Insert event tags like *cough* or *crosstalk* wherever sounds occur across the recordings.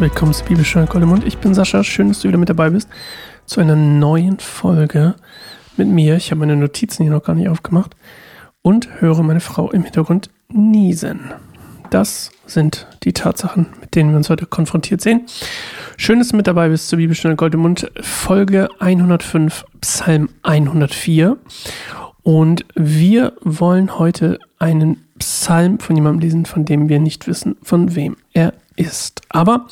willkommen zu Bibelstunde Goldemund. Ich bin Sascha, schön, dass du wieder mit dabei bist zu einer neuen Folge mit mir. Ich habe meine Notizen hier noch gar nicht aufgemacht und höre meine Frau im Hintergrund niesen. Das sind die Tatsachen, mit denen wir uns heute konfrontiert sehen. Schön, dass du mit dabei bist zur Bibelstunde Goldemund, Folge 105, Psalm 104. Und wir wollen heute einen Psalm von jemandem lesen, von dem wir nicht wissen, von wem er ist. Aber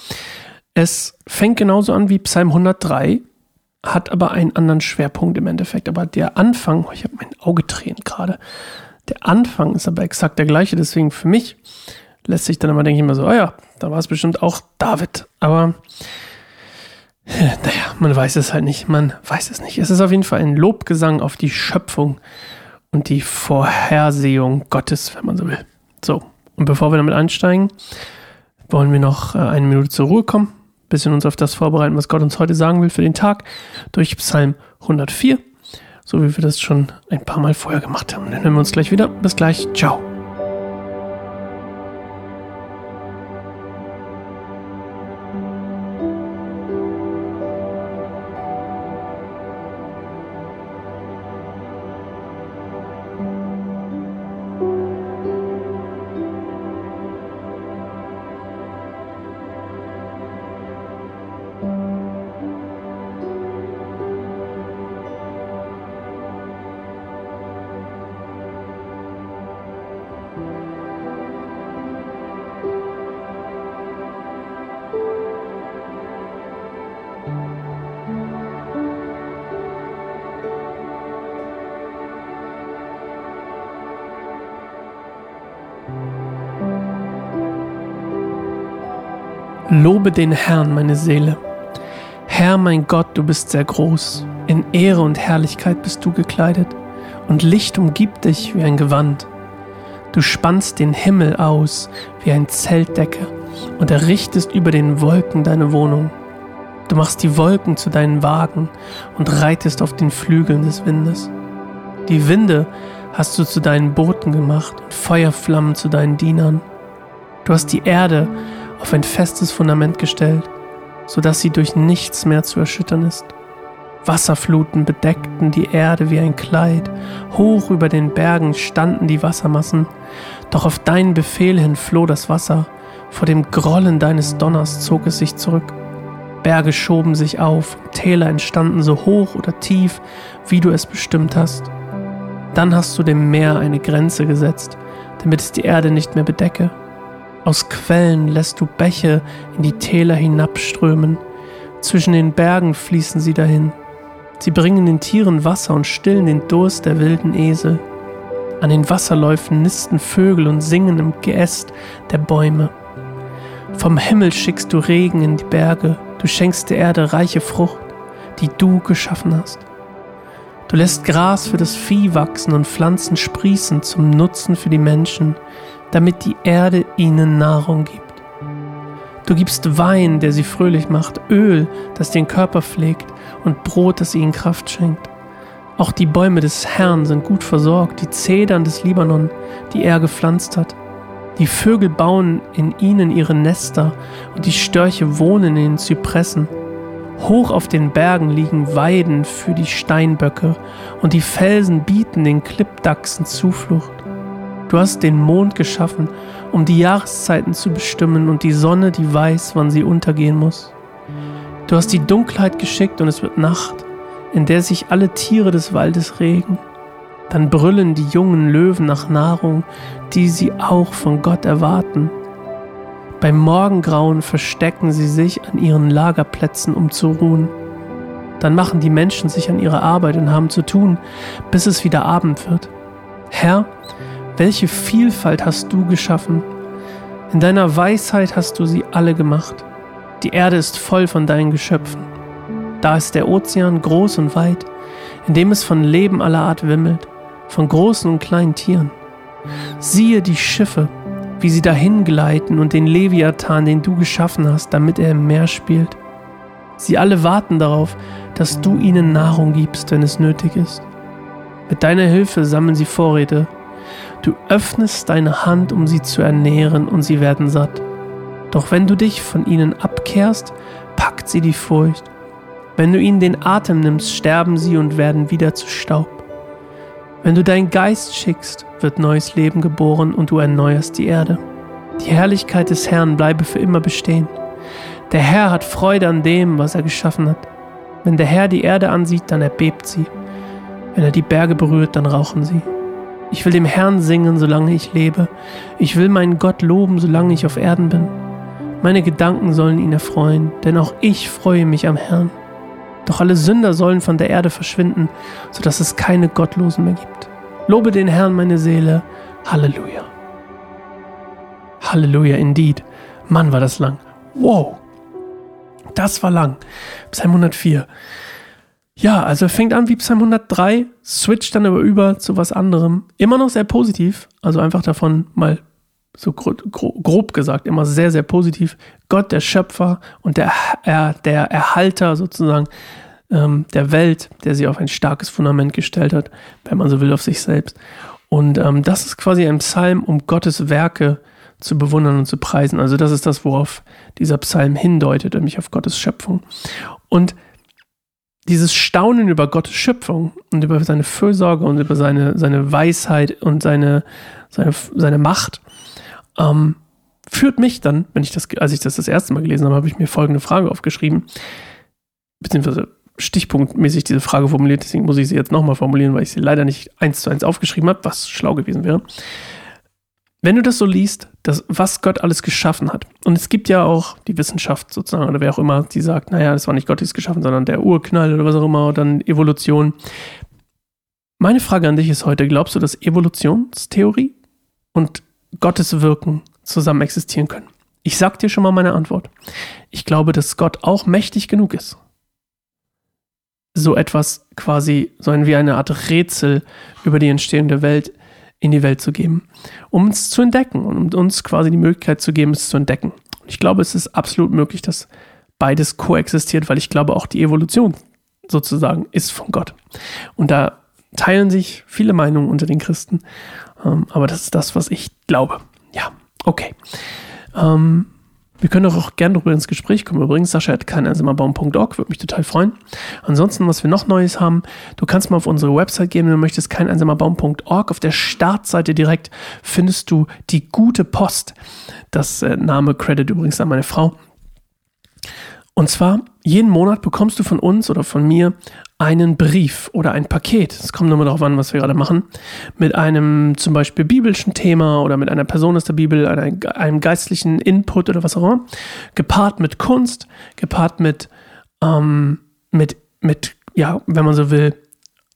es fängt genauso an wie Psalm 103, hat aber einen anderen Schwerpunkt im Endeffekt. Aber der Anfang, ich habe mein Auge tränt gerade, der Anfang ist aber exakt der gleiche. Deswegen für mich lässt sich dann immer, denke ich immer so, oh ja, da war es bestimmt auch David. Aber naja, man weiß es halt nicht. Man weiß es nicht. Es ist auf jeden Fall ein Lobgesang auf die Schöpfung und die Vorhersehung Gottes, wenn man so will. So, und bevor wir damit einsteigen, wollen wir noch äh, eine Minute zur Ruhe kommen, bisschen uns auf das vorbereiten, was Gott uns heute sagen will für den Tag, durch Psalm 104, so wie wir das schon ein paar Mal vorher gemacht haben. Dann hören wir uns gleich wieder. Bis gleich. Ciao. Lobe den Herrn, meine Seele. Herr, mein Gott, du bist sehr groß. In Ehre und Herrlichkeit bist du gekleidet, und Licht umgibt dich wie ein Gewand. Du spannst den Himmel aus wie ein Zeltdecke und errichtest über den Wolken deine Wohnung. Du machst die Wolken zu deinen Wagen und reitest auf den Flügeln des Windes. Die Winde hast du zu deinen Booten gemacht und Feuerflammen zu deinen Dienern. Du hast die Erde auf ein festes Fundament gestellt, sodass sie durch nichts mehr zu erschüttern ist. Wasserfluten bedeckten die Erde wie ein Kleid, hoch über den Bergen standen die Wassermassen, doch auf deinen Befehl hin floh das Wasser, vor dem Grollen deines Donners zog es sich zurück. Berge schoben sich auf, Täler entstanden so hoch oder tief, wie du es bestimmt hast. Dann hast du dem Meer eine Grenze gesetzt, damit es die Erde nicht mehr bedecke. Aus Quellen lässt du Bäche in die Täler hinabströmen. Zwischen den Bergen fließen sie dahin. Sie bringen den Tieren Wasser und stillen den Durst der wilden Esel. An den Wasserläufen nisten Vögel und singen im Geäst der Bäume. Vom Himmel schickst du Regen in die Berge, du schenkst der Erde reiche Frucht, die du geschaffen hast. Du lässt Gras für das Vieh wachsen und Pflanzen sprießen zum Nutzen für die Menschen, damit die Erde ihnen Nahrung gibt. Du gibst Wein, der sie fröhlich macht, Öl, das den Körper pflegt und Brot, das ihnen Kraft schenkt. Auch die Bäume des Herrn sind gut versorgt, die Zedern des Libanon, die er gepflanzt hat. Die Vögel bauen in ihnen ihre Nester und die Störche wohnen in den Zypressen. Hoch auf den Bergen liegen Weiden für die Steinböcke und die Felsen bieten den Klippdachsen Zuflucht. Du hast den Mond geschaffen, um die Jahreszeiten zu bestimmen und die Sonne, die weiß, wann sie untergehen muss. Du hast die Dunkelheit geschickt und es wird Nacht, in der sich alle Tiere des Waldes regen. Dann brüllen die jungen Löwen nach Nahrung, die sie auch von Gott erwarten. Beim Morgengrauen verstecken sie sich an ihren Lagerplätzen, um zu ruhen. Dann machen die Menschen sich an ihre Arbeit und haben zu tun, bis es wieder Abend wird. Herr, welche Vielfalt hast du geschaffen? In deiner Weisheit hast du sie alle gemacht. Die Erde ist voll von deinen Geschöpfen. Da ist der Ozean groß und weit, in dem es von Leben aller Art wimmelt, von großen und kleinen Tieren. Siehe die Schiffe, wie sie dahin gleiten und den Leviathan, den du geschaffen hast, damit er im Meer spielt. Sie alle warten darauf, dass du ihnen Nahrung gibst, wenn es nötig ist. Mit deiner Hilfe sammeln sie Vorräte Du öffnest deine Hand, um sie zu ernähren, und sie werden satt. Doch wenn du dich von ihnen abkehrst, packt sie die Furcht. Wenn du ihnen den Atem nimmst, sterben sie und werden wieder zu Staub. Wenn du deinen Geist schickst, wird neues Leben geboren und du erneuerst die Erde. Die Herrlichkeit des Herrn bleibe für immer bestehen. Der Herr hat Freude an dem, was er geschaffen hat. Wenn der Herr die Erde ansieht, dann erbebt sie. Wenn er die Berge berührt, dann rauchen sie. Ich will dem Herrn singen, solange ich lebe. Ich will meinen Gott loben, solange ich auf Erden bin. Meine Gedanken sollen ihn erfreuen, denn auch ich freue mich am Herrn. Doch alle Sünder sollen von der Erde verschwinden, sodass es keine Gottlosen mehr gibt. Lobe den Herrn, meine Seele. Halleluja. Halleluja, indeed. Mann, war das lang. Wow. Das war lang. Psalm 104. Ja, also fängt an wie Psalm 103, switcht dann aber über zu was anderem. Immer noch sehr positiv, also einfach davon mal so grob gesagt, immer sehr, sehr positiv. Gott, der Schöpfer und der, er, der Erhalter sozusagen ähm, der Welt, der sie auf ein starkes Fundament gestellt hat, wenn man so will, auf sich selbst. Und ähm, das ist quasi ein Psalm, um Gottes Werke zu bewundern und zu preisen. Also das ist das, worauf dieser Psalm hindeutet, nämlich auf Gottes Schöpfung. Und dieses Staunen über Gottes Schöpfung und über seine Fürsorge und über seine, seine Weisheit und seine, seine, seine Macht, ähm, führt mich dann, wenn ich das, als ich das das erste Mal gelesen habe, habe ich mir folgende Frage aufgeschrieben, beziehungsweise stichpunktmäßig diese Frage formuliert, deswegen muss ich sie jetzt nochmal formulieren, weil ich sie leider nicht eins zu eins aufgeschrieben habe, was schlau gewesen wäre. Wenn du das so liest, das, was Gott alles geschaffen hat, und es gibt ja auch die Wissenschaft sozusagen, oder wer auch immer, die sagt, naja, das war nicht Gott, es geschaffen, sondern der Urknall oder was auch immer, oder dann Evolution. Meine Frage an dich ist heute, glaubst du, dass Evolutionstheorie und Gottes Wirken zusammen existieren können? Ich sag dir schon mal meine Antwort. Ich glaube, dass Gott auch mächtig genug ist, so etwas quasi, so ein, wie eine Art Rätsel über die Entstehung der Welt in die Welt zu geben, um es zu entdecken und uns quasi die Möglichkeit zu geben, es zu entdecken. Und ich glaube, es ist absolut möglich, dass beides koexistiert, weil ich glaube, auch die Evolution sozusagen ist von Gott. Und da teilen sich viele Meinungen unter den Christen, ähm, aber das ist das, was ich glaube. Ja, okay. Ähm, wir können doch auch gerne darüber ins Gespräch kommen. Übrigens, Sascha hat keineinsamerbaum.org, würde mich total freuen. Ansonsten, was wir noch Neues haben, du kannst mal auf unsere Website gehen, wenn du möchtest, keineinsamerbaum.org. Auf der Startseite direkt findest du die gute Post. Das äh, Name Credit übrigens an meine Frau. Und zwar, jeden Monat bekommst du von uns oder von mir einen Brief oder ein Paket. Es kommt nur darauf an, was wir gerade machen. Mit einem zum Beispiel biblischen Thema oder mit einer Person aus der Bibel, einem, einem geistlichen Input oder was auch immer. Gepaart mit Kunst, gepaart mit, ähm, mit, mit, ja, wenn man so will,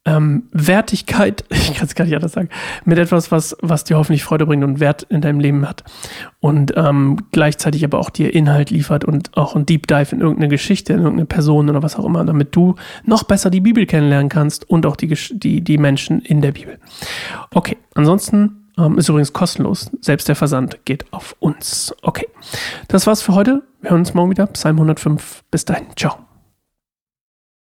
ähm, Wertigkeit, *laughs* ich kann es gar nicht anders sagen, mit etwas, was, was dir hoffentlich Freude bringt und Wert in deinem Leben hat. Und ähm, gleichzeitig aber auch dir Inhalt liefert und auch ein Deep Dive in irgendeine Geschichte, in irgendeine Person oder was auch immer, damit du noch besser die Bibel kennenlernen kannst und auch die, die, die Menschen in der Bibel. Okay, ansonsten ähm, ist übrigens kostenlos. Selbst der Versand geht auf uns. Okay, das war's für heute. Wir hören uns morgen wieder. Psalm 105. Bis dahin. Ciao.